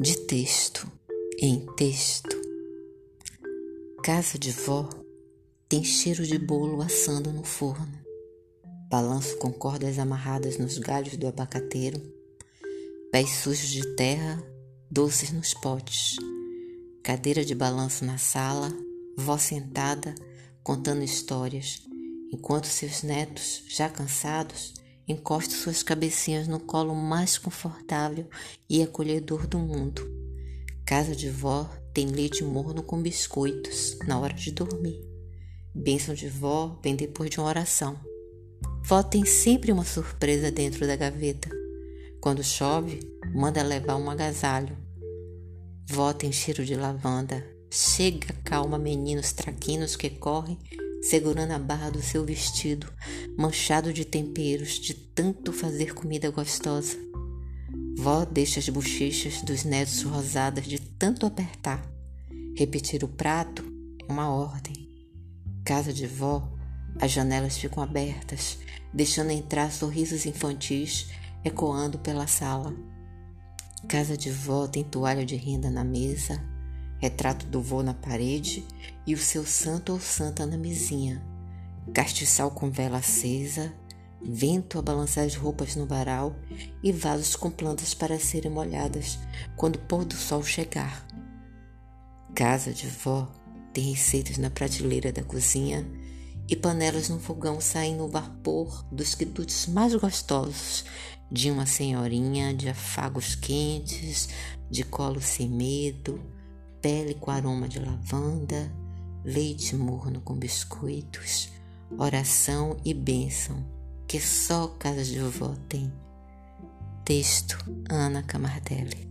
de texto em texto. Casa de vó tem cheiro de bolo assando no forno. Balanço com cordas amarradas nos galhos do abacateiro. Pés sujos de terra, doces nos potes. Cadeira de balanço na sala, vó sentada contando histórias, enquanto seus netos, já cansados, encostam suas cabecinhas no colo mais confortável e acolhedor do mundo. Casa de vó tem leite morno com biscoitos na hora de dormir. Bênção de vó vem depois de uma oração. Vó tem sempre uma surpresa dentro da gaveta. Quando chove, manda levar um agasalho. Vó tem cheiro de lavanda. Chega, calma meninos traquinos que correm segurando a barra do seu vestido, manchado de temperos, de tanto fazer comida gostosa. Vó deixa as bochechas dos netos rosadas de tanto apertar. Repetir o prato é uma ordem. Casa de vó, as janelas ficam abertas, deixando entrar sorrisos infantis ecoando pela sala. Casa de vó tem toalha de renda na mesa, retrato do vô na parede e o seu santo ou santa na mesinha, castiçal com vela acesa, vento a balançar as roupas no varal e vasos com plantas para serem molhadas quando o pôr do sol chegar. Casa de vó tem receitas na prateleira da cozinha e panelas no fogão saem no vapor dos quitutes mais gostosos de uma senhorinha de afagos quentes, de colo sem medo, pele com aroma de lavanda, leite morno com biscoitos, oração e bênção que só casa de vovó tem. Texto Ana Camardelli.